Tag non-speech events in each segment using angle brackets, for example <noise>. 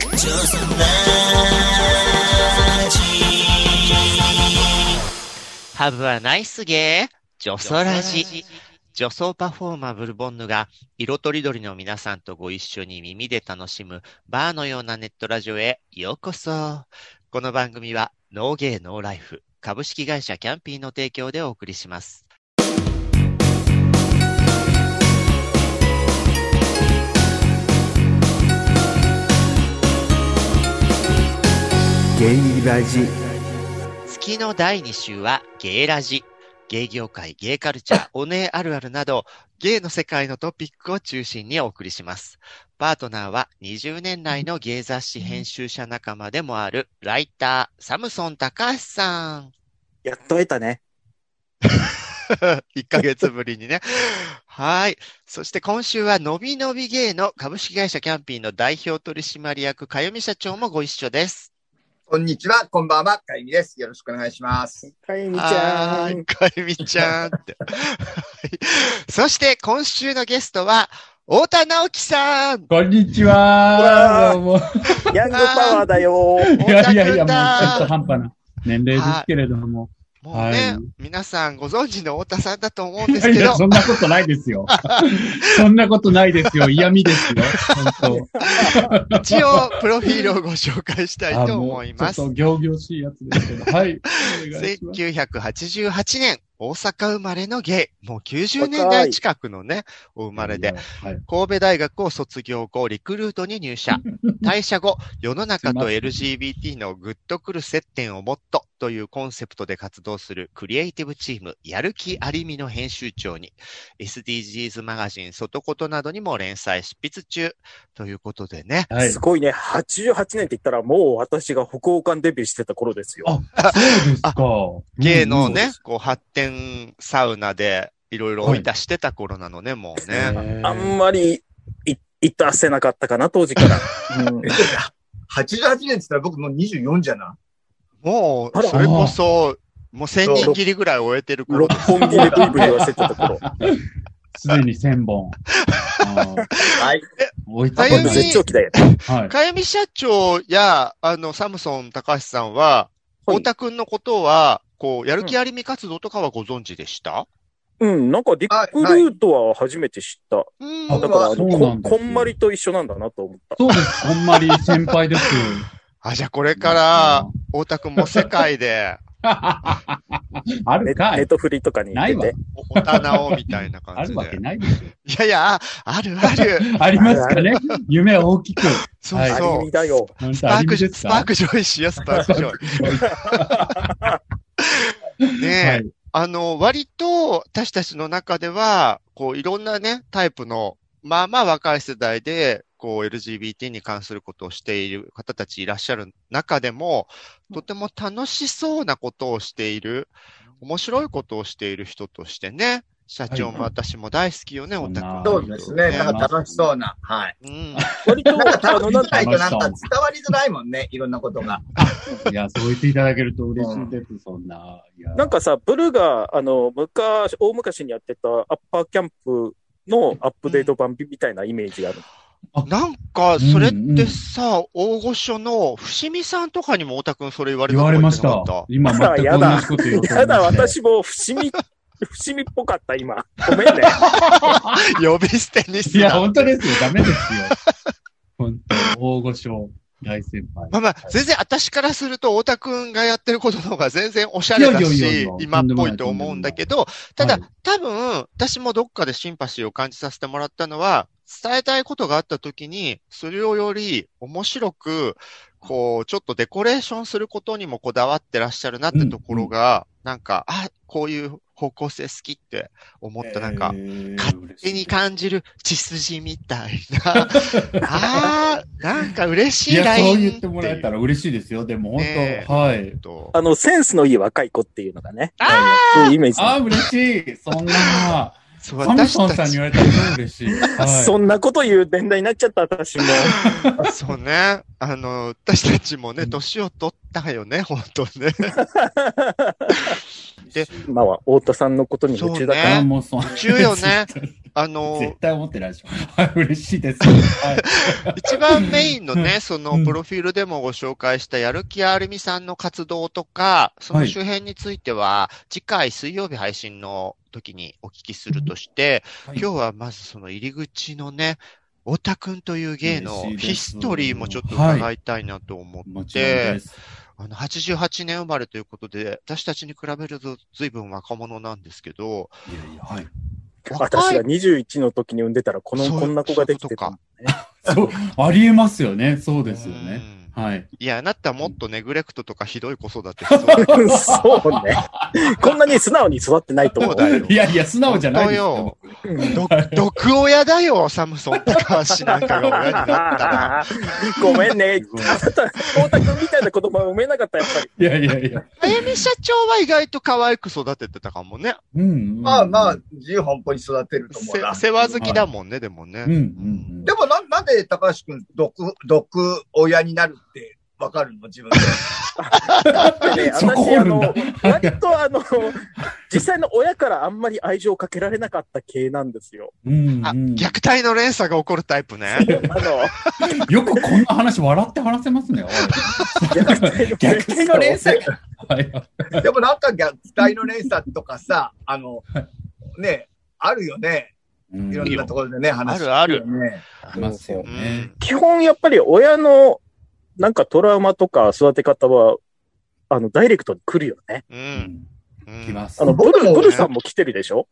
元気ジョソラジ Have a nice day! 女装ラジ。女装パフォーマーブルボンヌが色とりどりの皆さんとご一緒に耳で楽しむバーのようなネットラジオへようこそ。この番組はノーゲーノーライフ株式会社キャンピーの提供でお送りします。ゲイラジ月の第2週はゲイラジ。ゲイ業界、ゲイカルチャー、おねえあるあるなど、ゲイの世界のトピックを中心にお送りします。パートナーは20年来のゲイ雑誌編集者仲間でもあるライター、サムソン高橋さん。やっと会えたね。<laughs> 1ヶ月ぶりにね。はい。そして今週はのびのびゲイの株式会社キャンピーの代表取締役、かよみ社長もご一緒です。こんにちは、こんばんは、かゆみです。よろしくお願いします。かゆみちゃん。かゆみちゃんって。はいそして今週のゲストは、太田直樹さんこんにちは。どうもヤングパワーだよ。いやいやいや、もうちょっと半端な年齢ですけれども。もうね、はい皆さんご存知の太田さんだと思うんですけどいやいや、、そんなことないですよ。<laughs> そんなことないですよ。嫌味ですよ。本一応、プロフィールをご紹介したい当。とも思いますうちょっと。行々しいやつですけど。はい。いします1988年、大阪生まれのゲイ。もう90年代近くのね、お生まれで、。はい。神戸大学を卒業後、リクルートに入社。退社後、世の中と LGBT のグッとくる接点をもっとというコンセプトで活動するクリエイティブチーム、やる気ありみの編集長に、SDGs マガジン、外ことなどにも連載執筆中。ということでね。はい。すごいね。88年って言ったらもう私が北欧館デビューしてた頃ですよ。あ、<laughs> そうですか。芸のねこう発展サウナでいろいろ追い出してた頃なのね、もうね。あんまりい、いたせなかったかな、当時から。うん <laughs> 88年って言ったら僕もう24じゃな。もう、それこそ、もう千人切りぐらい終えてる頃六本木でブイブイ言わせてた頃。すでに1000本。<laughs> はい。追いつあゆみ。絶頂期だよ。はい。かゆみ社長や、あの、サムソン高橋さんは、はい太田くんのことは、こう、やる気ありみ活動とかはご存知でした？うん、なんかリクルートは初めて知った。うん。あだから、ここんまりと一緒なんだなと思った。そうです。ほんまり先輩です。あ、じゃあこれから、太田くんも世界で、<laughs> あネるかいネットフリとかにないわ出て。。おたなおみたいなあ感じで。るわけないですよ。いやいや、ああるある。<laughs> ありますかね夢は大きく。はいそうそう。だよ。本スパーク、スパークジョイしよ、スパークジョイ。<laughs> ねえ、はい。あの、割と私たちの中では、こう、いろんなね、タイプの、まあまあ若い世代で、こう、LGBT に関することをしている方たちいらっしゃる中でも、とても楽しそうなことをしている、面白いことをしている人としてね、社長も私も大好きよね、はいおたくん。そうですね。なんか楽しそうな。はい。うん。割と、なんか楽しないとなんか伝わりづらいもんね。いろんなことが。<laughs> いや、そう言っていただけると嬉しいです、そんな。いやなんかさ、ブルが、あの、昔、大昔にやってたアッパーキャンプのアップデート版みたいなイメージがある。なんか、それってさ、大御所の伏見さんとかにも太田くんそれ言われた言われました。今全く同じこと言おうと思いましたやだ、私も伏見、<laughs> 伏見っぽかった、今。ごめんね。た <laughs> 呼び捨てにすいや、本当ですよ。ダメですよ。本当大御所、大先輩。まあまあ、全然私からすると、太田くんがやってることの方が全然おしゃれだしや、今っぽいと思うんだけど、ただはい、多分、私もどっかでシンパシーを感じさせてもらったのは、伝えたいことがあった時に、それをより面白く、こう、ちょっとデコレーションすることにもこだわってらっしゃるなってところが、なんか、あ、こういう方向性好きって思った、なんか、勝手に感じる血筋みたいな。<laughs> ああ、なんか嬉しいいや、ラインそう言ってもらえたら嬉しいですよ。でも本ね当、はい。とあの、センスのいい若い子っていうのがね。あそういうイメージ。ああ、嬉しい。そんな。そうサムソン私たちさんに言われたら超嬉しい。はい。そんなこと言う年代になっちゃった、私も。そうね。あの、私たちもね、年を取ったよね、本当ね。<laughs> で今は太田さんのことに夢中だから。あもうそう。夢中よね。<laughs> あの、絶対思ってないでしょ。はい、嬉しいです。はい。一番メインのね、そのうんプロフィールでもご紹介したやる気あるみさんの活動とか、その周辺については、次回水曜日配信の時にお聞きするとして、はい今日はまずその入り口のね、太田くんという芸のヒストリーもちょっと伺いたいなと思って。あの、88年生まれということで、私たちに比べると随分若者なんですけど、いやいや、はい。私が21の時に産んでたら、この、こんな子ができてた。<laughs> そう、ありえますよね。そうですよね。うんはい。いや、あなたもっとネグレクトとかひどい子育てしそう <laughs> そうね。こんなに素直に育ってないと思う。だよいやいや、素直じゃないですよ。<laughs> 毒親だよ、サムソン高橋なんかが親になったら。<laughs> ごめんね。あなた、太田君みたいな子供は産めなかった、やっぱり。いやいやいや。あやみ社長は意外と可愛く育ててたかもね。うん。まあまあ、自由奔放に育てると思うな。せ世話好きだもんね、でもね。うん。でもな、なんで高橋くん、毒、毒親になるわかるの？自分で。でね、<laughs> そこ私、あの割とあの、実際の親からあんまり愛情をかけられなかった系なんですよ。うんあ、うん虐待の連鎖が起こるタイプね。あの、<laughs> よくこんな話笑って話せますね。虐虐待の連鎖はい。でもなんか虐待の連鎖とかさ、あの、ね、あるよね。うんいろんなところでね、話あるある。ありますようねん。基本やっぱり親のなんかトラウマとか育て方は、あの、ダイレクトに来るよね。う。うんうんん。きますあ。の、ブル、ブルさんも来てるでしょ？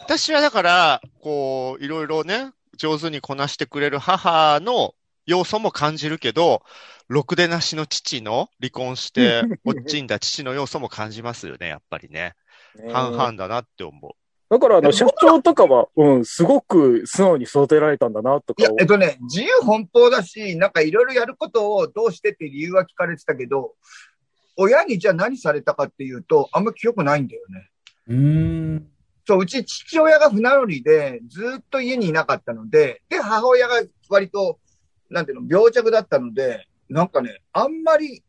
私はだから、こう、いろいろね、上手にこなしてくれる母の要素も感じるけど、ろくでなしの父の離婚して <laughs> 落ちんだ父の要素も感じますよね、やっぱりね。半々だなって思う。だから、あの、社長とかは、うん、すごく素直に育てられたんだな、とかいや、えっとね、自由奔放だし、なんかいろいろやることをどうしてって理由は聞かれてたけど、親にじゃあ何されたかっていうと、あんま記憶ないんだよね。うーん。そう、うち父親が船乗りで、ずっと家にいなかったので、で、母親が割と、なんていうの、病弱だったので、なんかね、あんまり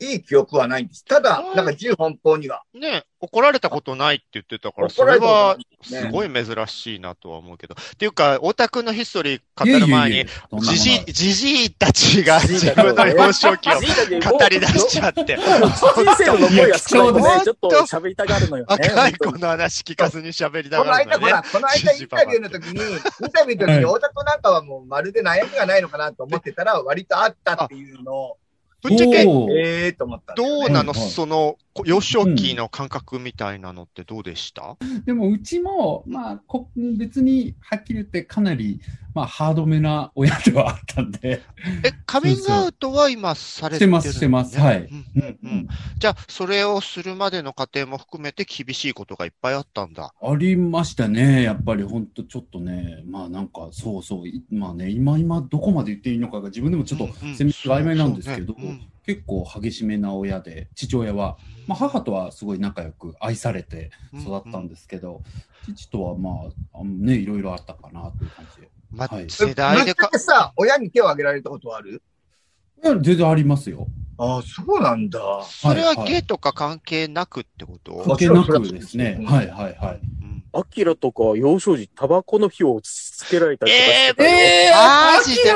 いい記憶はないんです。ただ、なんか自由奔放には。ね、怒られたことないって言ってたから、それはすごい珍しいなとは思うけど。っていうか、太田くんのヒストリー語る前に、じじい、じじいたちが自分の幼少期を語り出しちゃって、人生の残りが少ないといや貴重だ、ねちょっと喋りたがるのよね。若い子の話聞かずに喋りたこの間、がるんだねほら、。この間インタビューの時に、インタビューの時に、はい大田君なんかはもうまるで悩みがないのかなと思ってたら、割とあったっていうのを、ぶっちゃけ、ええーと思ったんだよね、どうなの、はいはい。その、こ幼少期の感覚みたいなのってどうでした、でもうちも、まあ、こ別にはっきり言ってかなり、まあ、ハードめな親ではあったんで。え、カミングアウトは今されてるのね？してますしてます。はい。うんうんうん。じゃあ、それをするまでの過程も含めて厳しいことがいっぱいあったんだ。ありましたね。やっぱり本当ちょっとね、まあなんかそうそう、いまあね、今今どこまで言っていいのかが自分でもちょっとうんうん。曖昧なんですけど、そうね結構激しめな親で、父親は、まあ母とはすごい仲良く愛されてうん育ったんですけど、父とはまあ、ね、いろいろあったかなという感じで。まあはい世代でかぶっちゃけ、さ、親に手を挙げられたことはある？いや全然ありますよ。ああ、そうなんだ。それははいゲイとか関係なくってこと、関係なくですね。うんはいはいはい。うんアキラとか幼少時、タバコの火を打ち付けられたりとかしてたよ。えーマジで？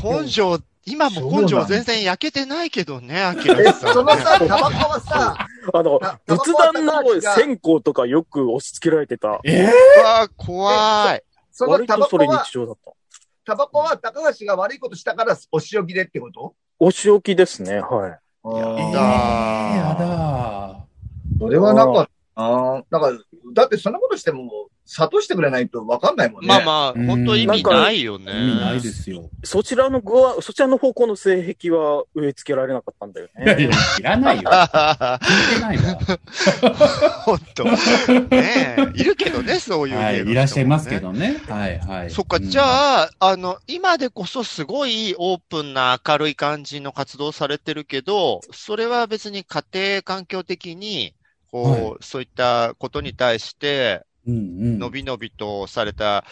ー根性、今も根性全然焼けてないけどね、アキラえ、さん、ね。そのさ、タバコはさ、あのタ、仏壇の線香とかよく押し付けられてた。えうわ怖い。その割とそれタバコは、日常だった。タバコは高橋が悪いことしたからお仕置きでってこと？お仕置きですね、はい。やー、やだだそれはなんか、ああ、なんか、だってそんなことしても、諭してくれないと分かんないもんね。まあまあ、うん本当意味ないよね。意味ないですよ。そちらの具は、そちらの方向の性癖は植え付けられなかったんだよいやいやね。、いらないよ。聞いてないわ。<laughs> 本当。ねえ、いるけどね、そういうねい、いらっしゃいますけ。どね。はいはい。そっか、うんじゃあ、あの、今でこそすごいオープンな明るい感じの活動されてるけど、それは別に家庭環境的に、こう、はそういったことに対して。のびのびとされた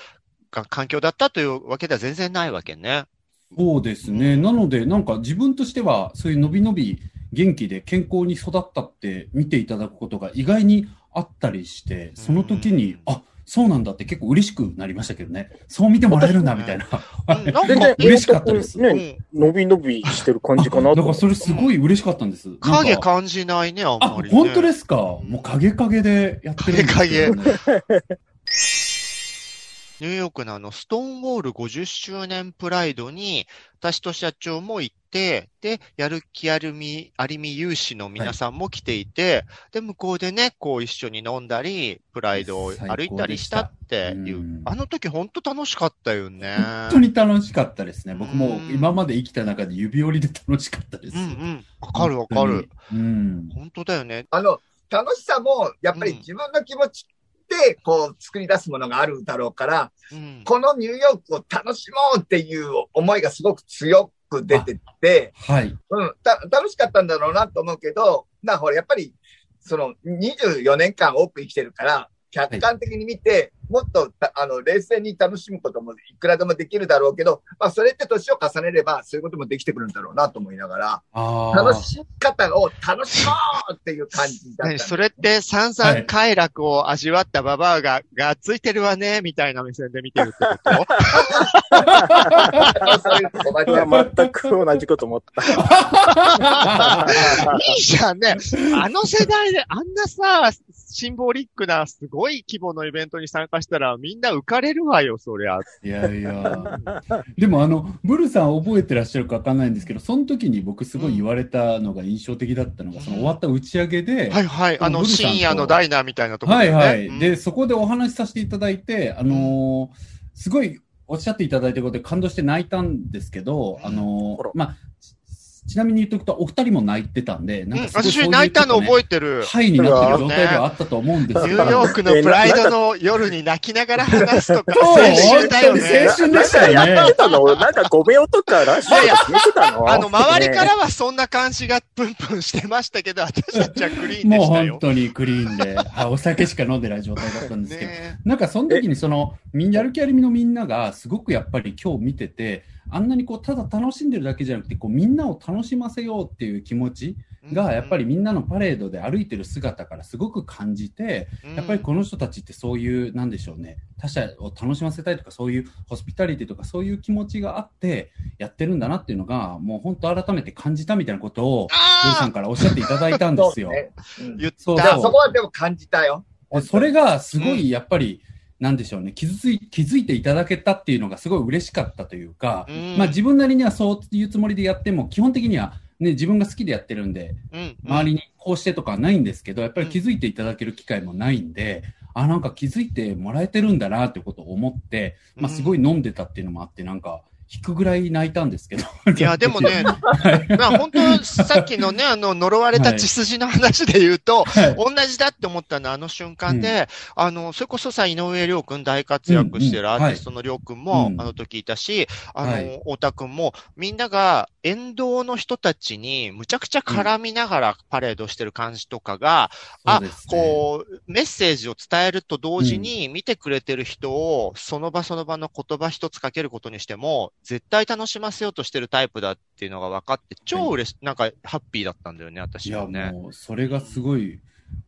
が環境だったというわけでは全然ないわけね。そうですね。なので、なんか自分としては、そういうのびのび元気で健康に育ったって見ていただくことが意外にあったりして、その時に、うんあ、そうなんだって結構嬉しくなりましたけどね。そう見てもらえるんだ、みたいな。うんなんか全然、嬉しかったですうね、ん伸び伸びしてる感じかな。だからそれすごい嬉しかったんです。影感じないね、あんあ、まり、ね。本当ですか。もう影影でやってるんですけど、ね。<laughs> ニューヨークのあの、ストーンウォール50周年プライドに、私と社長も行って、で、やる気あるみ、ありみ有志の皆さんも来ていて、で、向こうでね、こう一緒に飲んだり、プライドを歩いたりしたっていう、うんあの時本当楽しかったよね。本当に楽しかったですね。僕もうん今まで生きた中で指折りで楽しかったです。うんうん。わかるわかる。。うん。本当だよね。あの、楽しさも、やっぱりうん自分の気持ちで、こう、作り出すものがあるだろうから、うん。このニューヨークを楽しもうっていう思いがすごく強く出てて、はい。うん、た楽しかったんだろうなと思うけど、な、ほら、やっぱり、その、24年間多く生きてるから、客観的に見て、もっとた、あの、冷静に楽しむこともいくらでもできるだろうけど、まあ、それって年を重ねれば、そういうこともできてくるんだろうなと思いながら、ああ。楽し方を楽しもうっていう感じだった。それって散々快楽を味わったババアが、がっついてるわね、みたいな目線で見てるってことそういうこと？<laughs> いや、全く同じこと思った。<laughs> いいじゃんね。あの世代であんなさ、シンボリックなすごい規模のイベントに参加したらみんな浮かれるわよ、そりゃ。いやいや。<laughs> でもあの、ブルさん覚えてらっしゃるかわかんないんですけど、その時に僕すごい言われたのが印象的だったのが、その終わった打ち上げで、はいはい。あの、深夜のダイナーみたいなところはいでね。はい。うんで、そこでお話しさせていただいて、あのーすごいおっしゃっていただいたことで感動して泣いたんですけど、あのーまあ、ちちなみに言っとくと、お二人も泣いてたんで、なんうんかすごいそういう私泣いたの覚えてるね。ハイになってる状態ではあったと思うんですけど、ニューヨークのプライドの夜に泣きながら話すとか、そう青春だよね。青春でしたよねやってたのなんか5秒とかラッシュとか決めてたのあの、周りかねらはそんな感じがプンプンしてましたけど、私たちはクリーンでもうしたよ本。当にクリーンで、はいお酒しか飲んでない状態だったんですけど、ねなんかその時にその、みんやる気ありみのみんながすごくやっぱり今日見てて、あんなにこう、ただ楽しんでるだけじゃなくて、こう、みんなを楽しませようっていう気持ちが、やっぱりみんなのパレードで歩いてる姿からすごく感じて、やっぱりこの人たちってそういう、なんでしょうね、他者を楽しませたいとか、そういうホスピタリティとか、そういう気持ちがあって、やってるんだなっていうのが、もう本当改めて感じたみたいなことを、ルー。さあんからおっしゃっていただいたんですよ。そうね。う。ん言っそこはでも感じたよ。でそれがすごいやっぱり、なんでしょうね、気づい、気づいていただけたっていうのがすごい嬉しかったというか、うん。まあ自分なりにはそういうつもりでやっても、基本的にはね、自分が好きでやってるんで、うん周りにこうしてとかはないんですけど、やっぱり気づいていただける機会もないんで、あ、なんか気づいてもらえてるんだなってことを思って、まあすごい飲んでたっていうのもあって、なんか、引くぐらい泣いたんですけど。いや、<laughs> でもね、まあ本当、さっきのね、あの、呪われた血筋の話で言うと、はい。同じだって思ったのはあの瞬間で、あの、それこそさ、井上涼くん大活躍してるアーティストの涼くんも、うんあの時いたし、あの、はい。太田くんも、みんなが沿道の人たちにむちゃくちゃ絡みながらパレードしてる感じとかが、うですね。こう、メッセージを伝えると同時に見てくれてる人を、その場その場の言葉一つかけることにしても、絶対楽しませようとしてるタイプだっていうのが分かって、超嬉し、なんかハッピーだったんだよね、い私や、はね。もう、それがすごい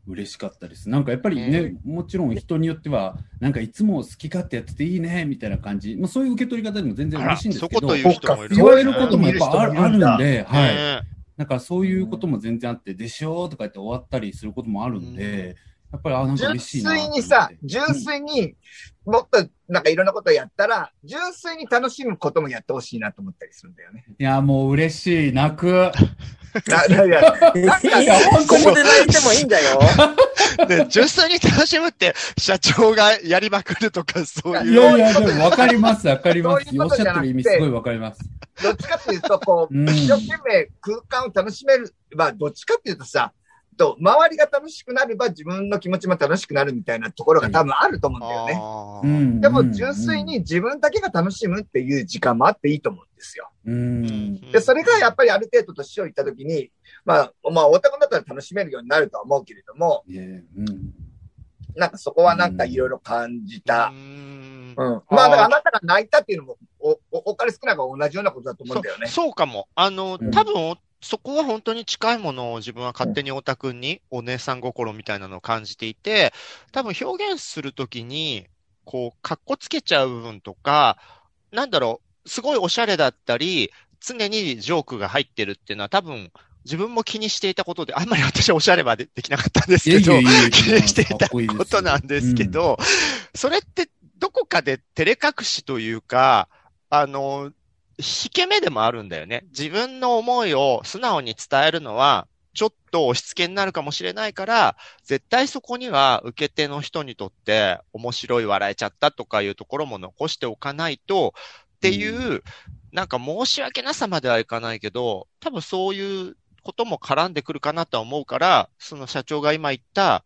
嬉しかったです。なんかやっぱりね、もちろん人によっては、なんかいつも好き勝手やってていいね、みたいな感じ。まあそういう受け取り方でも全然嬉しいんですけど、そこという人もいる。言われることもやっぱあるあるんで、はい。ねなんかそういうことも全然あって、でしょとか言って終わったりすることもあるんで、やっぱり、あ、なんか純。粋にさ、純粋にもっとなんかいろんなことやったら、純粋に楽しむこともやってほしいなと思ったりするんだよね。いや、もう嬉しい、泣く。<laughs> ないやいやなんかいや、ここで泣いてもいいんだよ。ね、純粋に楽しむって、社長がやりまくるとか、そういいう。やいや、でも分かります、分かります。そういうおっしゃってる意味すごい分かります。どっちかっていうと、こう、うん一生懸命空間を楽しめる。まあ、どっちかっていうとさ、と、周りが楽しくなれば自分の気持ちも楽しくなるみたいなところが多分あると思うんだよね。でも純粋に、自分だけが楽しむっていう時間もあっていいと思うんですよ。で、それがやっぱりある程度年をいったときに、まあ、まあ、オタクだったら楽しめるようになるとは思うけれども、なんかそこはなんかいろいろ感じたう。んうん。まあだからあなたが泣いたっていうのも、お、お、お金少なく同じようなことだと思うんだよね。そうかも。あの、うん多分、そこは本当に近いものを自分は勝手に太田くんにお姉さん心みたいなのを感じていて、多分表現するときに、こう、格好つけちゃう部分とか、なんだろう、すごいおしゃれだったり、常にジョークが入ってるっていうのは多分、自分も気にしていたことで、あんまり私はおしゃれはでできなかったんですけど、気にしていたかっことなんですけど、それってどこかで照れ隠しというか、あの、引け目でもあるんだよね。自分の思いを素直に伝えるのは、ちょっと押し付けになるかもしれないから、絶対そこには受け手の人にとって面白い笑えちゃったとかいうところも残しておかないと、っていう、なんか申し訳なさまではいかないけど、多分そういうことも絡んでくるかなとは思うから、その社長が今言った、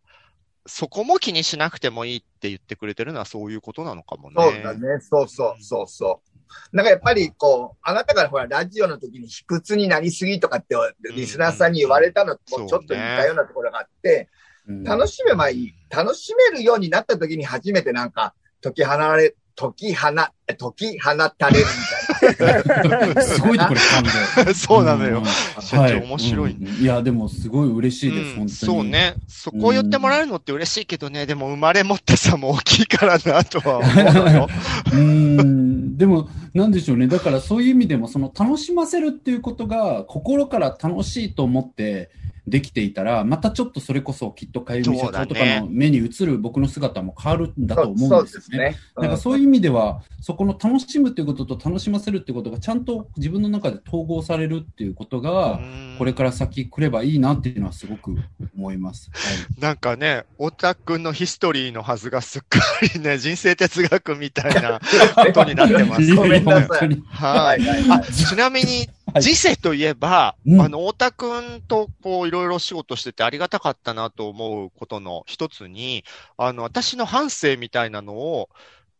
そこも気にしなくてもいいって言ってくれてるのはそういうことなのかもね。そうだね。そうそう、そうそう。なんかやっぱりこう、あなたがほら、ラジオの時に卑屈になりすぎとかって、リスナーさんに言われたのとうんちょっと似たようなところがあって、うん楽しめばいい。楽しめるようになった時に初めてなんか、解き放れ、解き放、え解き放たれるみたいな。<laughs> すごいところ噛んで。<laughs> そうなのよ。ん社長はい面白いうんいや、でもすごい嬉しいです、うん本当に。そう。ね。そこを言ってもらえるのって嬉しいけどね、でも生まれ持った差も大きいからなとは思うのよ。<laughs> うん、でも、なんでしょうね。だからそういう意味でも、その楽しませるっていうことが、心から楽しいと思ってできていたら、またちょっとそれこそきっとかゆみ社長とかの目に映る僕の姿も変わるんだと思そううんですよね。ですね。なんかそういう意味では、そこの楽しむっていうことと楽しませるっていうことがちゃんと自分の中で統合されるっていうことが、これから先来ればいいなっていうのはすごく思います。はいなんかね、太田くんのヒストリーのはずがすっかりね、<laughs> 人生哲学みたいな <laughs> ことになってます。ごめんなさいは。はいあい。ちなみに、はい時世といえば、うんあの、太田くんとこう、いろいろ仕事しててありがたかったなと思うことの一つに、あの、私の反省みたいなのを、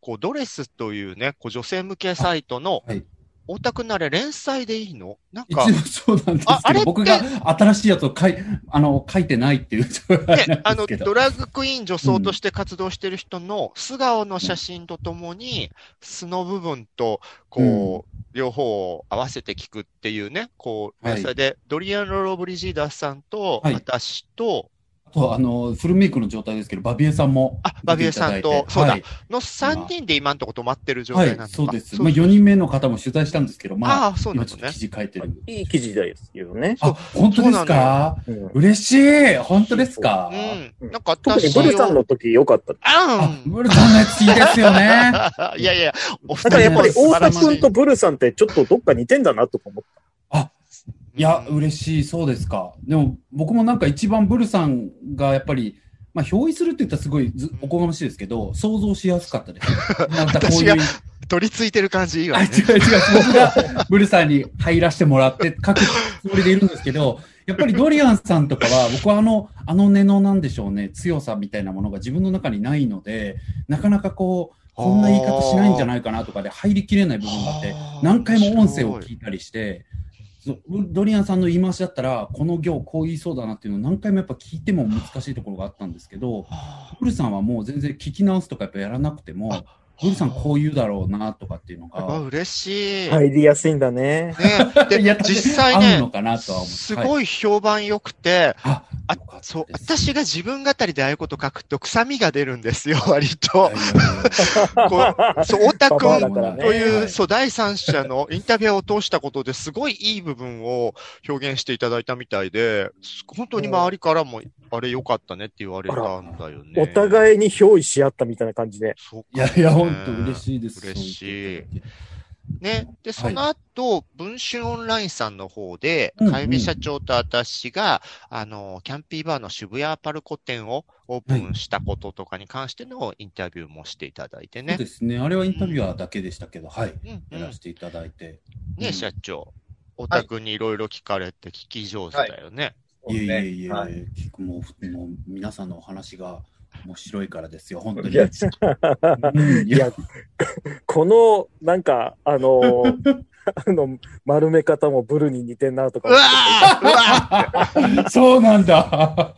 こう、ドレスというね、こう、女性向けサイトの、はい。太田くんのあれ連載でいいの？なん一か、応そうなんですけど、ああれって僕が新しいやつを書いあの書いてないっていう、そうなんね、<laughs> あの、ドラッグクイーン女装として活動してる人の素顔の写真とともに、素の部分と、こう、両方を合わせて聞くっていうね、こう、はい。連載で、ドリアン・ロロ・ブリジーダーさんと、はい。私と、あとあのフルメイクの状態ですけど、バビエさんもあバビエさんとそうだはいの3人で今んとこ止まってる状はい態なん、そうです。そうまあ、4人目の方も取材したんですけど、まあ、ああ、そうっと記。事書いてる。いい記事ですよね。あ、本当ですか？うん嬉しい本当ですか？うん。なんか特に私をブルさんの時良かった。ああ、ブルさんのやついいですよね。<laughs> ん。いやいや、お二だからやっぱり大田君とブルさんってちょっとどっか似てんだなとか思っいや、うん嬉しい、そうですか。でも、僕もなんか一番ブルさんがやっぱり、まあ、憑依するって言ったらすごいずおこがましいですけど、想像しやすかったです。<laughs> なんかこういう取り付いてる感じいいあ、わね。違う違う、僕がブルさんに入らせてもらって <laughs> 書くつもりでいるんですけど、やっぱりドリアンさんとかは、僕はあの、あの根のなんでしょうね、強さみたいなものが自分の中にないので、なかなかこう、こんな言い方しないんじゃないかなとかで入りきれない部分があって何回も音声を聞いたりして、ドリアンさんの言い回しだったら、この行こう言いそうだなっていうのを何回もやっぱ聞いても難しいところがあったんですけど、ブルさんはもう全然聞き直すとかやっぱやらなくても、ブルさんこう言うだろうなとかっていうのあが、嬉しい。た。入りやすいんだね。ね、<laughs> いやで、実際ね合うの、かなとは思う。すはいごい評判良くて、あ、そう、私が自分語りでああいうこと書くと臭みが出るんですよ、<laughs> 割と。そう、太田パパくんだからねという、はいそう、第三者のインタビュアーを通したことですごいいい部分を表現していただいたみたいで、本当に周りからも、あれ良かったねって言われたんだよね。お互いに憑依し合ったみたいな感じで。そうやいやいや、本当嬉しいです。嬉しいね。で、そはいの後、文春オンラインさんの方でかゆみ社長と私が、あの、キャンピーバーの渋谷パルコ店をオープンしたこととかに関してのインタビューもしていただいてねそう。ですね。あれはインタビュアーだけでしたけど、はい。うんうんやらせていただいて。ね、うん社長。お宅にいろいろ聞かれて聞き上手だよね。いえいえいえ、はい。聞くもう、もう皆さんのお話が面白いからですよ、<laughs> 本当に。いやうん。いやいや、この、なんか、あのー <laughs> あの、丸め方もブルに似てんなとかそうなんだ。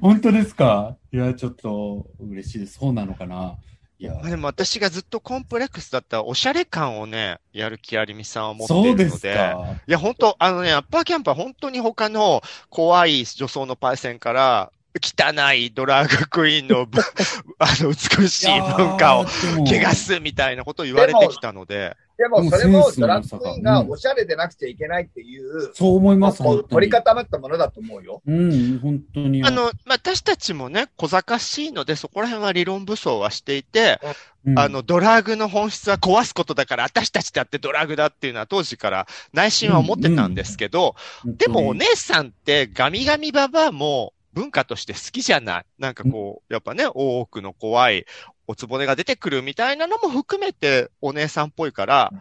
本当ですか？いや、ちょっと嬉しいです。そうなのかな？いやまあ、でも私がずっとコンプレックスだったおしゃれ感をね、やる気ありみさんは持っているので。そうですか。いや、本当あのね、アッパーキャンプは本当に他の怖い女装のパイセンから、汚いドラッグクイーンのぶ <laughs> あの美しい文化を汚すみたいなことを言われてきたので。でも、それもドラッグクイーンがうんおしゃれでなくちゃいけないっていう、そう思います、こう本当に。取り固まったものだと思うよ。うん、本当に。あの、まあ、私たちもね、小賢しいので、そこら辺は理論武装はしていて、うんあの、ドラッグの本質は壊すことだから、私たちだってドラッグだっていうのは当時から内心は思ってたんですけど、でもお姉さんってガミガミババアも文化として好きじゃない。なんかこう、やっぱね、大奥の怖いおつぼねが出てくるみたいなのも含めてお姉さんっぽいから、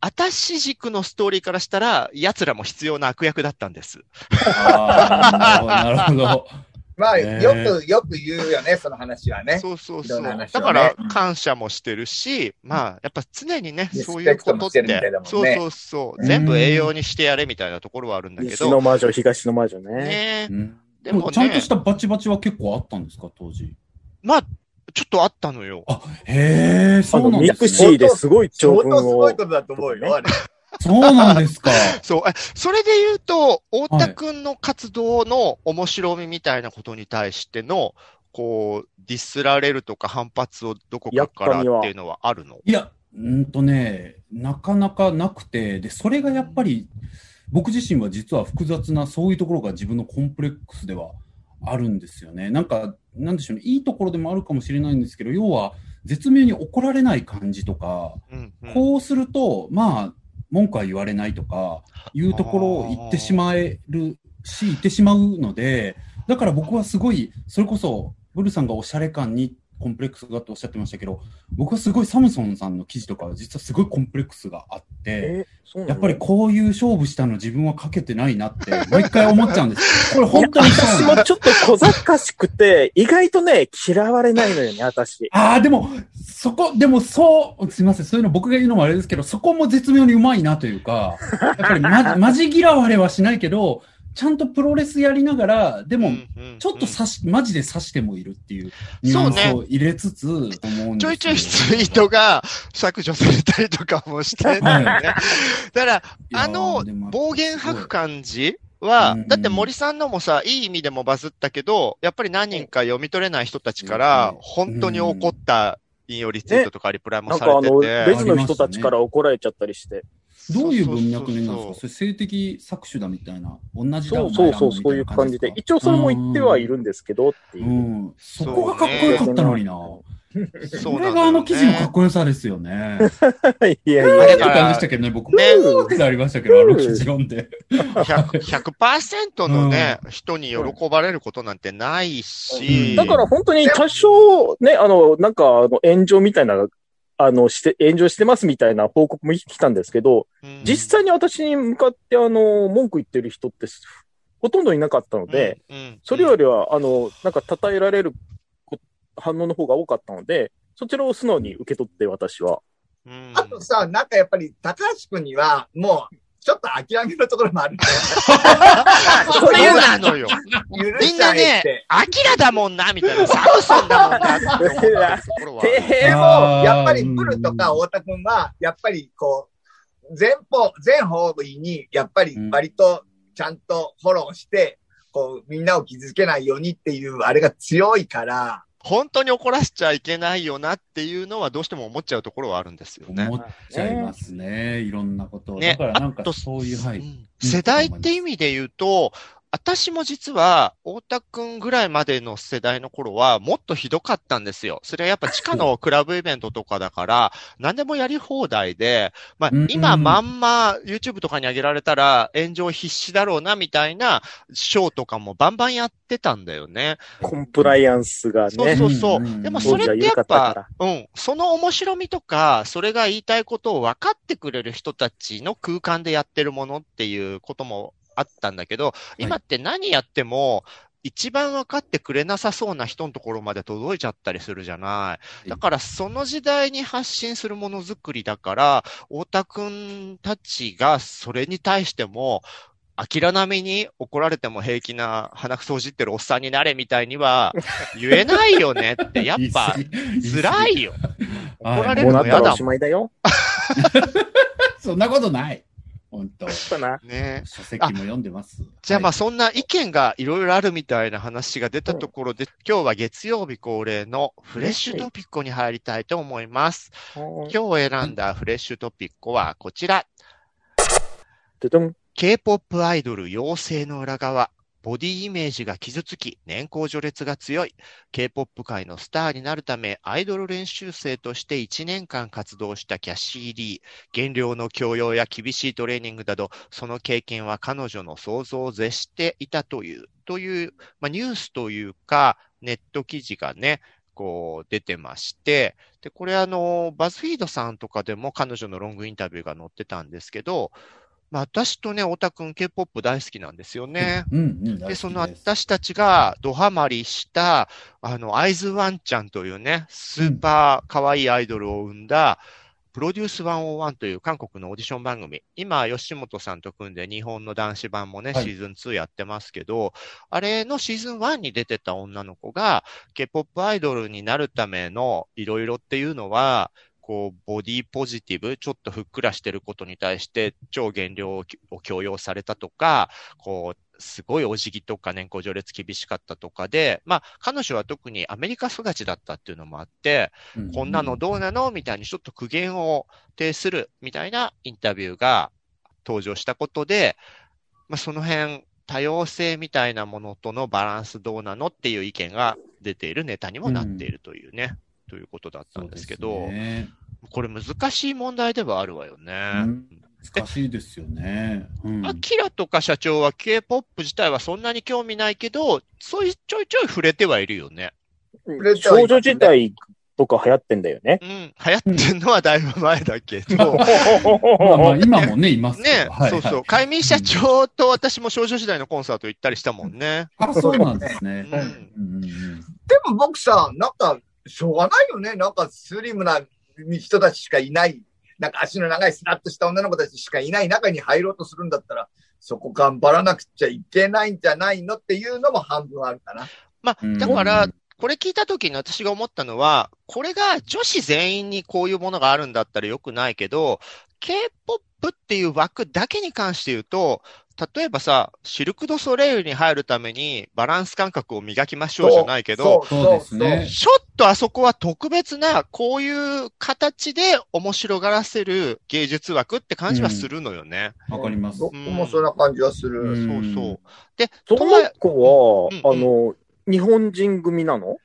私軸のストーリーからしたら、奴らも必要な悪役だったんです。なるほど。<laughs> まあ、えーよく、よく言うよね、その話はね。そうそうそう。ねだから、感謝もしてるし、まあ、やっぱ常にね、そういうことってねそうそうそうう、ん全部栄養にしてやれみたいなところはあるんだけど、西の魔女、東の魔女ね。ねうんでもねちゃんとしたバチバチは結構あったんですか、当時？まあ、ちょっとあったのよ。あ、へえ、あそうなんのミク。シーですごい長文相当すごいをこ。とだと思うよ、あれ。そうなんですか。<laughs> そう、えそれで言うと、太田くんの活動の面白みみたいなことに対しての、こう、ディスられるとか反発をどこかからっていうのはあるの？いや、うんとね、なかなかなくて、で、それがやっぱり、僕自身は実は複雑な、そういうところが自分のコンプレックスではあるんですよね。なんか、なんでしょうね、いいところでもあるかもしれないんですけど、要は、絶妙に怒られない感じとか、うんうん。こうすると、まあ、文句は言われないとか、いうところを言ってしまえるし、言ってしまうので、だから僕はすごい、それこそ、ブルさんがおしゃれ感にコンプレックスがあっておっしゃってましたけど、僕はすごいサムソンさんの記事とかは実はすごいコンプレックスがあって、やっぱりこういう勝負したの自分はかけてないなって、もう一回思っちゃうんです。<laughs> これ本当に私もちょっと小賢しくて、意外とね、嫌われないのよね、私。ああ、でも、そこ、でもそう、すみません、そういうの僕が言うのもあれですけど、そこも絶妙にうまいなというか、やっぱりま、<laughs> まじぎらわれはしないけど、ちゃんとプロレスやりながら、でも、ちょっと刺し、マジで刺してもいるっていうニュアンスを入れつつ、思うんですよちょいちょいツイートが削除されたりとかもしてんだよね。だから、あの暴言吐く感じはうん、だって森さんのもさ、いい意味でもバズったけど、やっぱり何人か読み取れない人たちから、本当に怒った引用リツイートとかリプライもさなんかあの、れてて、レジの人たちから怒られちゃったりして。どういう文脈になるんですか？性的搾取だみたいな。同じだそうそうそう、そういう感じで。一応それも言ってはいるんですけどっていうう。ん。そこがかっこよかったのにな。そうこれがあの記事のかっこよさですよね。いやいあやいや。れ感じしたけどね、僕、ねうーってなりましたけど、あの記事読んで。100%, 100のね、人に喜ばれることなんてないし、だから本当に多少ね、あの、なんか、あの、炎上みたいな、あの、して、炎上してますみたいな報告も来たんですけど、うん。実際に私に向かって、あの、文句言ってる人って、ほとんどいなかったので、、うんうん。それよりは、あの、なんか称えられるこ反応の方が多かったので、そちらを素直に受け取って、私は。うん。あとさ、なんかやっぱり高橋くんには、もう、ちょっと諦めのところもある <laughs> んだよ。そうなのよ。みんなねアキラだもんな、みたいな、サムソンだもんな、っも、やっぱりブルとか太田くんは、やっぱりこう、前方、全方位に、やっぱり割とちゃんとフォローして、こう、みんなを傷つけないようにっていう、あれが強いから、本当に怒らせちゃいけないよなっていうのはどうしても思っちゃうところはあるんですよね。思っちゃいますね。いろんなことを。ねだからなんかあとそういう、はい。うん世代って意味で言うと、私も実は、太田くんぐらいまでの世代の頃は、もっとひどかったんですよ。それはやっぱ地下のクラブイベントとかだから、<laughs> 何でもやり放題で、まあうん、今まんま YouTube とかに上げられたら炎上必至だろうな、みたいなショーとかもバンバンやってたんだよね。コンプライアンスがね。そうそう。うんうんでもそれってやっぱ、うん、その面白みとか、それが言いたいことを分かってくれる人たちの空間でやってるものっていうこともあったんだけど、今って何やっても、一番分かってくれなさそうな人のところまで届いちゃったりするじゃない。だからその時代に発信するものづくりだから、太田くんたちがそれに対しても、明らめに怒られても平気な鼻くそをじってるおっさんになれみたいには <laughs> 言えないよねって、やっぱ辛いよ。怒られるの嫌だしまいだよ。<laughs> <laughs> そんなことない。本当。やっぱな。ね。書籍も読んでます。じゃあまあはいそんな意見がいろいろあるみたいな話が出たところで、今日は月曜日恒例のフレッシュトピックに入りたいと思います。今日選んだフレッシュトピックはこちら。K-POP アイドル養成の裏側。ボディイメージが傷つき、年功序列が強い。K-POP 界のスターになるため、アイドル練習生として1年間活動したキャシー・リー。減量の強要や厳しいトレーニングなど、その経験は彼女の想像を絶していたという、という、まあ、ニュースというか、ネット記事がね、こう出てまして、で、これあの、バズフィードさんとかでも彼女のロングインタビューが載ってたんですけど、まあ私とね、オタくん K-POP 大好きなんですよね。うんうん。で、その私たちがドハマりした、あの、アイズワンちゃんというね、スーパー可愛いアイドルを生んだ、プロデュース101という韓国のオーディション番組。今、吉本さんと組んで日本の男子版もね、はいシーズン2やってますけど、あれのシーズン1に出てた女の子が、K-POP アイドルになるためのいろいろっていうのは、こう、ボディポジティブ、ちょっとふっくらしてることに対して、超減量をを強要されたとか、こう、すごいお辞儀とか年功序列厳しかったとかで、まあ、彼女は特にアメリカ育ちだったっていうのもあって、うん。こんなのどうなのみたいにちょっと苦言を呈するみたいなインタビューが登場したことで、まあ、その辺、多様性みたいなものとのバランスどうなのっていう意見が出ているネタにもなっているというね、ということだったんですけど、ねこれ難しい問題ではあるわよね。うん難しいですよね。うんアキラとか社長は K-POP 自体はそんなに興味ないけど、そういうちょいちょい触れてはいるよね。少女時代とか流行ってんだよね。うん。流行ってんのはだいぶ前だけど。<laughs> まあまあ今もね、いますけど。ね、はいそうそう。はい海民社長と私も少女時代のコンサート行ったりしたもんね。あ、そうなんですね。うんでも僕さ、なんか、しょうがないよね。なんかスリムな人たちしかいない。なんか足の長いスラッとした女の子たちしかいない中に入ろうとするんだったら、そこ頑張らなくちゃいけないんじゃないのっていうのも半分あるかな。まあ、うんだから、これ聞いた時に私が思ったのは、これが女子全員にこういうものがあるんだったらよくないけど、K-POP っていう枠だけに関して言うと、例えばさ、シルク・ド・ソレイユに入るためにバランス感覚を磨きましょうじゃないけど、そうですねちょっとあそこは特別な、こういう形で面白がらせる芸術枠って感じはするのよね。わかります。僕もそんな感じはする。うんそうそう。で、そのとは子は、うんあの、日本人組なの？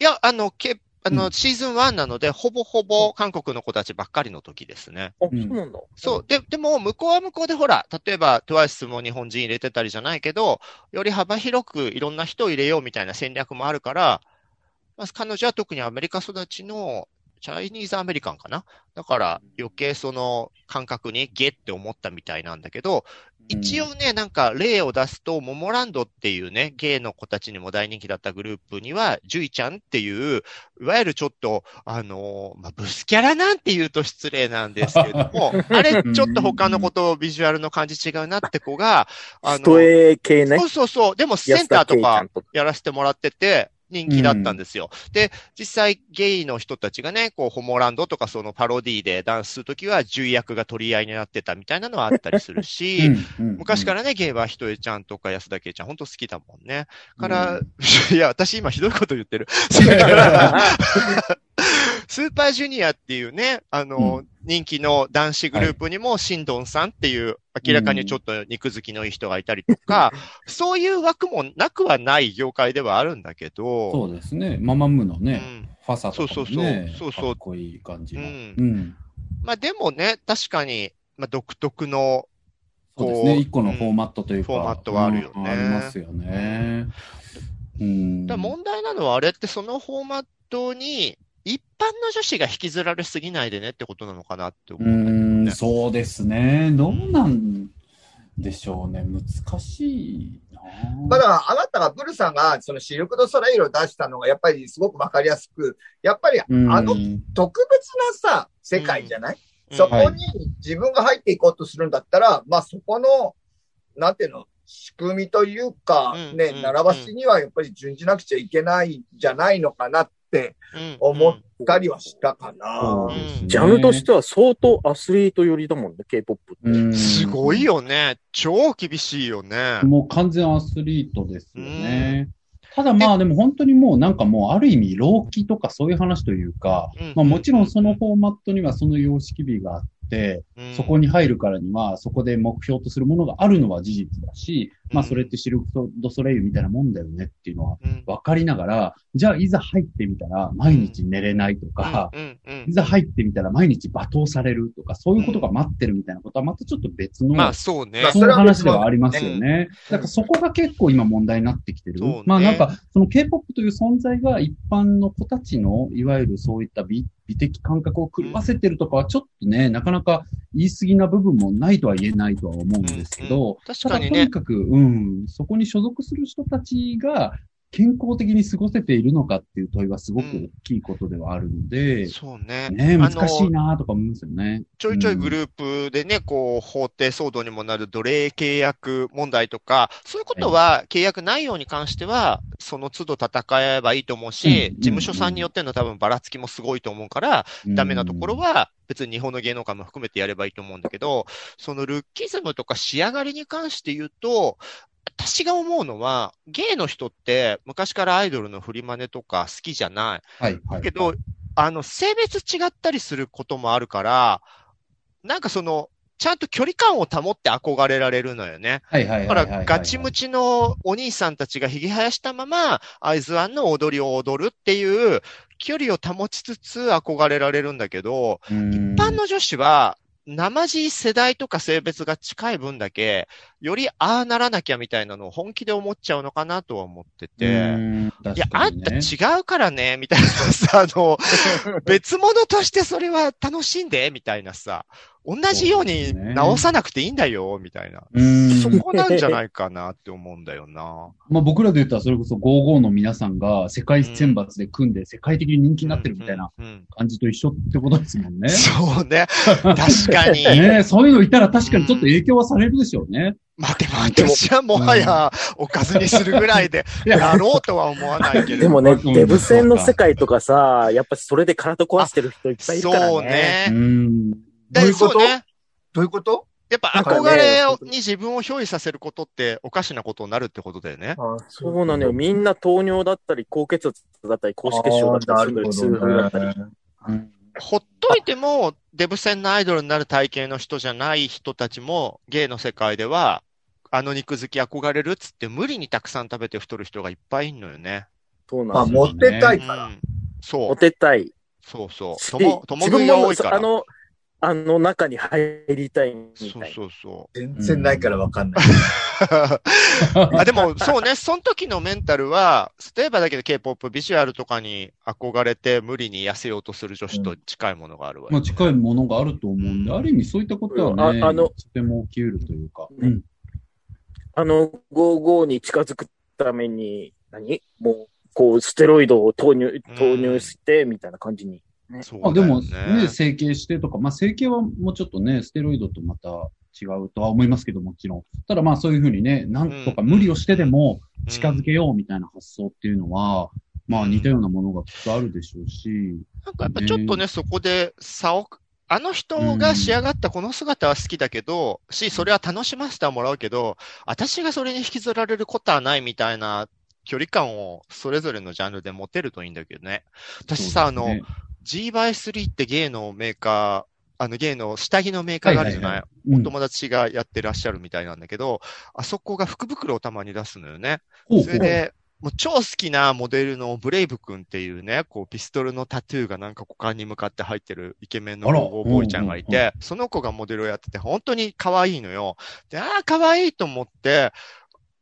いや、あの、け、あの、うんシーズン1なので、ほぼほぼ韓国の子たちばっかりの時ですね。あ、うんそうなんだ。そう。で、でも、向こうは向こうでほら、例えば、TWICE も日本人入れてたりじゃないけど、より幅広くいろんな人を入れようみたいな戦略もあるから、まあ、彼女は特にアメリカ育ちの、チャイニーズアメリカンかな？だから余計その感覚にゲって思ったみたいなんだけど、一応ね、なんか例を出すと、モモランドっていうね、ゲイの子たちにも大人気だったグループには、ジュイちゃんっていう、いわゆるちょっと、あのーまあ、ブスキャラなんて言うと失礼なんですけども、<laughs> あれ、ちょっと他の子とビジュアルの感じ違うなって子が、あストエ系ね。そう。そうそう、でもセンターとかやらせてもらってて、人気だったんですよ。で、実際ゲイの人たちがね、こう、ホモランドとかそのパロディでダンスするときは、獣医役が取り合いになってたみたいなのはあったりするし、昔からね、ゲイはひとえちゃんとか安田圭ちゃん、本当好きだもんね。から、<laughs> いや、私今ひどいこと言ってる。それから、<laughs> スーパージュニアっていうね、あの、人気の男子グループにも、シンドンさんっていう、明らかにちょっと肉付きのいい人がいたりとか、そういう枠もなくはない業界ではあるんだけど、そうですね。ママムのね、うんファサとかもね、そうそうそうそうそうかっこいい感じの。ううんん。まあでもね、確かに、まあ独特の、そうですね。一個のフォーマットというか。フォーマットはあるよねうんありますよね。うん。だ問題なのはあれってそのフォーマットに、一般の女子が引きずられすぎないでねってことなのかなって思ううん。そうですね。どうなんでしょうね。難しいな。まあだから、あなたが、ブルさんが、そのシルク・ド・ソレイユを出したのが、やっぱりすごくわかりやすく、やっぱり、あうんの特別なさ、世界じゃない、うんそこに自分が入っていこうとするんだったら、まあそこの、なんていうの、仕組みというか、ね、習わしにはやっぱり準じなくちゃいけないんじゃないのかなってうん思ったりはしたかな。ジャンルとしては相当アスリート寄りだもんね、K-POP って。うんすごいよね。超厳しいよね。もう完全アスリートですよね。ただまあでも本当にもうなんかもうある意味老期とかそういう話というか、まあもちろんそのフォーマットにはその様式美があって、そこに、に入るからにはそこで目標とするものがあるのは事実だし、まあそれってシルク・ド・ソレイユみたいなもんだよねっていうのはうん。分かりながら、じゃあいざ入ってみたら毎日寝れないとか、いざ入ってみたら毎日罵倒されるとか、そういうことが待ってるみたいなことはまたちょっと別の、まあそうね。ま。あそういう話ではありますよそね。だからそこが結構今問題になってきてる。まあなんか、その K-POP という存在が一般の子たちの、いわゆるそういった美美的感覚を狂わせてるとかはちょっとね、なかなか言い過ぎな部分もないとは言えないとは思うんですけど、確ただかにね。とにかく、うん、そこに所属する人たちが健康的に過ごせているのかっていう問いはすごく大きいことではあるので、そうね。ね、あ難しいのなとか思いますよね。ちょいちょいグループでね、こう、法廷騒動にもなる奴隷契約問題とか、そういうことは契約内容に関しては、その都度戦えばいいと思うし、うん事務所さんによっての多分ばらつきもすごいと思うから、ダメなところは別に日本の芸能界も含めてやればいいと思うんだけど、そのルッキズムとか仕上がりに関して言うと、私が思うのは、ゲイの人って昔からアイドルの振り真似とか好きじゃない。はい、はい。だけど、あの、性別違ったりすることもあるから、なんかその、ちゃんと距離感を保って憧れられるのよね。はいはいはいだから、はいはいはい。ガチムチのお兄さんたちが髭生やしたまま、アイズワンの踊りを踊るっていう、距離を保ちつつ憧れられるんだけど、一一般の女子は、生地世代とか性別が近い分だけ、よりああならなきゃみたいなのを本気で思っちゃうのかなとは思ってて。いや、あんた違うからね、みたいなさ、あの、<laughs> 別物としてそれは楽しんで、みたいなさ、同じように直さなくていいんだよ、みたいな。そこなんじゃないかなって思うんだよな。まあ僕らで言ったらそれこそ55の皆さんが世界選抜で組んで世界的に人気になってるみたいな感じと一緒ってことですもんね。そうね。<laughs> 確かに。ねそういうのいたら確かにちょっと影響はされるでしょうね。まあでも私はもはやおかずにするぐらいでやろうとは思わないけど。でもね、うんデブ戦の世界とかさ、やっぱそれで体壊してる人いっぱいいるからね。そうねう。ん。どういうこと？そうね。どういうこと？やっぱ憧れをに自分を憑依させることっておかしなことになるってことだよね。あそうなのよ。みんな糖尿だったり、高血圧だったり、高脂血症だったり、痛風だったり。うんほっといても、デブ戦のアイドルになる体型の人じゃない人たちも、ゲイの世界では、あの肉好き憧れるっつって無理にたくさん食べて太る人がいっぱいいんのよね。まあ、そうなんですよ。持ってたいから。うん。そモう。テたい。そうそう。しとも、とも食いが多もいから。あの、あの中に入りたいみたいな。そうそうそう。全然ないからわかんない。<laughs> あでも、そうね、その時のメンタルは、例えばだけど K-POP ビジュアルとかに憧れて無理に痩せようとする女子と近いものがあるわよ。まあ近いものがあると思うんで、ある意味そういったことはね、ああのとても起きうるというか。ううんん。あの、55に近づくために、何？もう、こう、ステロイドを投入、投入して、みたいな感じに。そうまあでもね、整形してとか、まあ整形はもうちょっとね、ステロイドとまた違うとは思いますけどもちろん。ただまあそういうふうにね、なんとか無理をしてでも近づけようみたいな発想っていうのは、まあ似たようなものがきっとあるでしょうし、なんかやっぱちょっとね、そこで差を、あの人が仕上がったこの姿は好きだけど、し、それは楽しませてはもらうけど、私がそれに引きずられることはないみたいな距離感をそれぞれのジャンルで持てるといいんだけどね。私さ、あの、そうですね G-by3 ってゲイのメーカー、あのゲイの下着のメーカーがあるじゃない,、はいはいはい。うん。お友達がやってらっしゃるみたいなんだけど、あそこが福袋をたまに出すのよね。それで、もう超好きなモデルのブレイブ君っていうね、こうピストルのタトゥーがなんか股間に向かって入ってるイケメンのあら。ゴーボーイちゃんがいうんうんて、その子がモデルをやってて本当に可愛いのよ。で、ああ、可愛いと思って、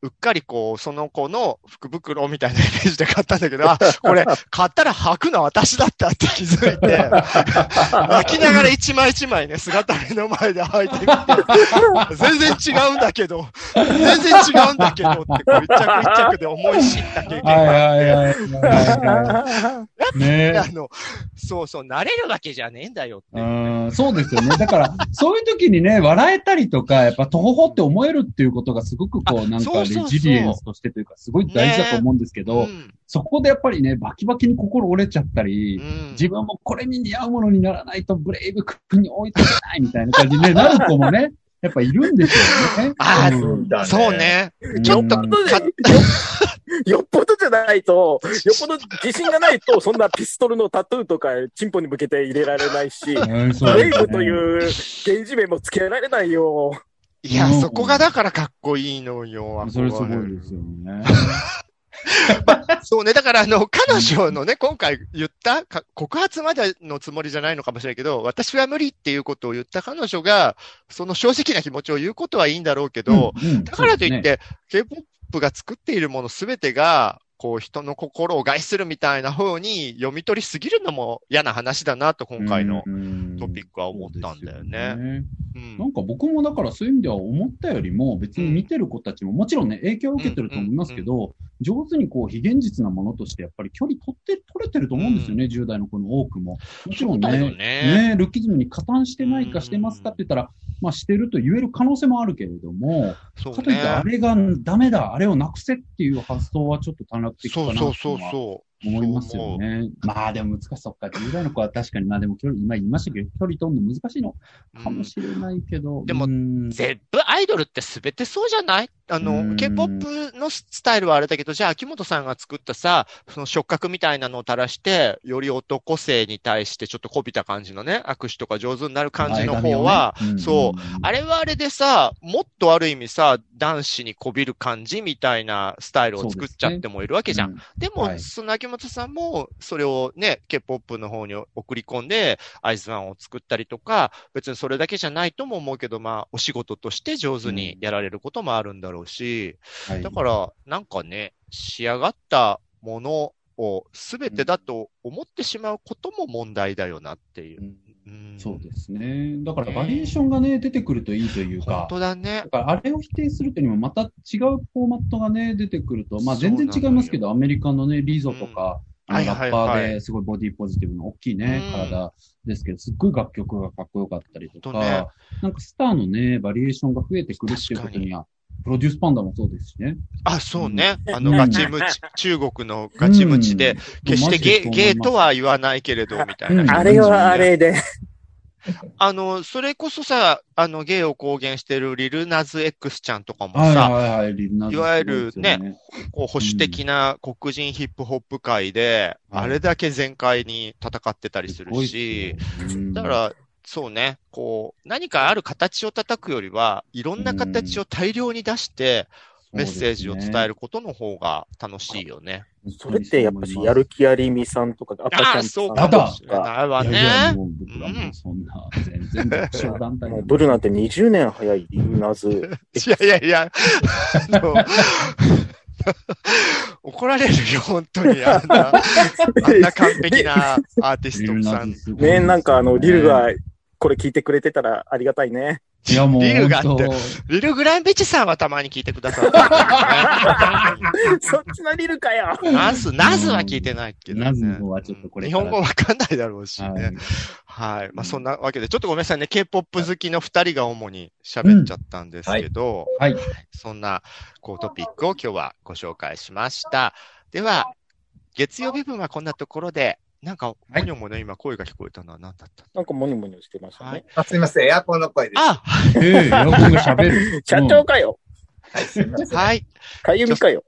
うっかりこう、その子の福袋みたいなイメージで買ったんだけど、あ、これ、<laughs> 買ったら履くの私だったって気づいて、<laughs> 泣きながら一枚一枚ね、姿見の前で履いてみて、全然違うんだけど、全然違うんだけどって、こう一着一着で思い知った経験はいがあって。ねあの、そうそう、慣れるわけじゃねえんだよって。うん、そうですよね。だから、そういう時にね、笑えたりとか、やっぱ、とほほって思えるっていうことがすごくこう、あなんか、レジリエンスとしてというか、すごい大事だと思うんですけど、そこでやっぱりね、バキバキに心折れちゃったり、自分もこれに似合うものにならないとブレイブ君に追いつけないみたいな感じにねなる子もね、やっぱいるんですよね。あーうんねそうね。ちょっとよっぽどじゃないと、よっぽど自信がないと、そんなピストルのタトゥーとか、チンポに向けて入れられないし、ブレイブという現地名もつけられないよ。いや、うんそこがだからかっこいいのよ。それすごいですよね。<laughs> そうね。だから、あの、彼女のね、今回言ったか告発までのつもりじゃないのかもしれないけど、私は無理っていうことを言った彼女が、その正直な気持ちを言うことはいいんだろうけど、うんうんだからといっそうですねて、K-POP が作っているものすべてが、こう、人の心を害するみたいな風に読み取りすぎるのも嫌な話だなと、今回の。トピックは思ったんだよね。なんか僕もだからそういう意味では思ったよりも別に見てる子たちももちろんね影響を受けてると思いますけど、上手にこう非現実なものとしてやっぱり距離取って、取れてると思うんですよね、10代の子の多くも。もちろんね、ね。ねルッキズムに加担してないかしてますかって言ったら、まあしてると言える可能性もあるけれども、そうかといってあね。れがダメだ、あれをなくせっていう発想はちょっと短絡ってなそうそうそうそう。思いますよね。まあでも難しそうか。10代の子は確かに、まあでも距離、今言いましたけど、距離取るの難しいのう。かもしれないけど。でもうん。全部アイドルって全てそうじゃない？あうの、ん K-POP のスタイルはあれだけど、じゃあ秋元さんが作ったさ、その触覚みたいなのを垂らして、より男性に対してちょっとこびた感じのね、握手とか上手になる感じの方は、前髪をね。そう、んあれはあれでさ、もっとある意味さ、男子にこびる感じみたいなスタイルを作っちゃってもいるわけじゃん。うん。でも、はい。その秋元さんも、それをね、K-POP の方に送り込んで、アイズワンを作ったりとか、別にそれだけじゃないとも思うけど、まあ、お仕事として上手にやられることもあるんだろうし、はい。だから、なんかね、仕上がったものを全てだと思ってしまうことも問題だよなっていう。う。ん。うん。そうですね。だからバリエーションがね、出てくるといいという本か、当だね。だ。からあれを否定するというにもまた違うフォーマットがね、出てくると、まあ全然違いますけど、アメリカのね、リゾとか、あはいのラッパはいはいーですごいボディポジティブの大きいね、うん。体ですけど、すっごい楽曲がかっこよかったりとか、なんかスターのね、バリエーションが増えてくるっていうことには、プロデュースパンダもそうですしね。あ、そうね。うん。あの、ガチムチ、<laughs> 中国のガチムチで、決してゲイ、ゲイとは、は言わないけれど、みたいな。うん。あれはあれで。<laughs> あの、それこそさ、あの、ゲイを公言してるリルナズ X ちゃんとかもはいさ、はいわゆるすごいですよこう保守的な黒人ヒップホップ界で、うんあれだけ全開に戦ってたりするし、、うん。だから、そうね、こう、何かある形を叩くよりは、いろんな形を大量に出して、メッセージを伝えることの方が楽しいよね。それってやっぱし、やる気ありみさんとか、赤ちゃんああ、そうさんかもしれないわいやいやね。もう僕はもうそんな、全然団体ルなんて20年早いリルナズ。<laughs> いやいやいや、あの <laughs> 怒られるよ、本当に。あんな、<laughs> あんな完璧なアーティストさん。ね、なんかあの、リルがこれ聞いてくれてたらありがたいね。いやもうリルがってリル・グランビッチさんはたまに聞いてくださって <laughs> そっちのリルかよ。ナズ、ナズは聞いてないけどね。ナズはちょっとこれ日本語わかんないだろうしはいね。はい。まあそんなわけで、ちょっとごめんなさいね。K-POP 好きの二人が主に喋っちゃったんですけど、はい。そんな、こう、トピックを今日はご紹介しました。では、月曜日分はこんなところで、なんか、もにょもにょ今声が聞こえたのは何だった？なんかモニモニしてましたはいね。あすみません、エアコンの声です。あええ <laughs> エアコンが喋る。社長かよ。はい、すみません。はい。かゆみかよ。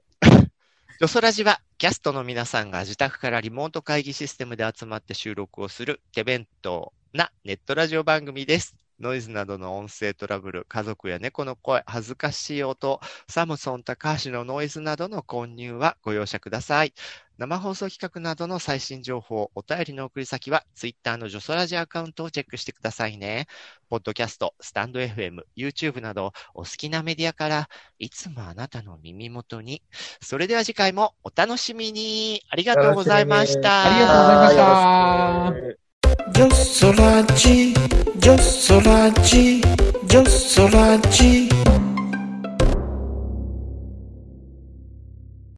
ジョソラジは、キャストの皆さんが自宅からリモート会議システムで集まって収録をする手弁当なネットラジオ番組です。ノイズなどの音声トラブル、家族や猫の声、恥ずかしい音、サムソン高橋のノイズなどの混入はご容赦ください。生放送企画などの最新情報、お便りの送り先は、ツイッターのジョソラジアカウントをチェックしてくださいね。ポッドキャスト、スタンド FM、YouTube など、お好きなメディアから、いつもあなたの耳元に。それでは次回もお楽しみに。ありがとうございました。ありがとうございました。ジョソラジ、ジョソラジ、ジョソラジ。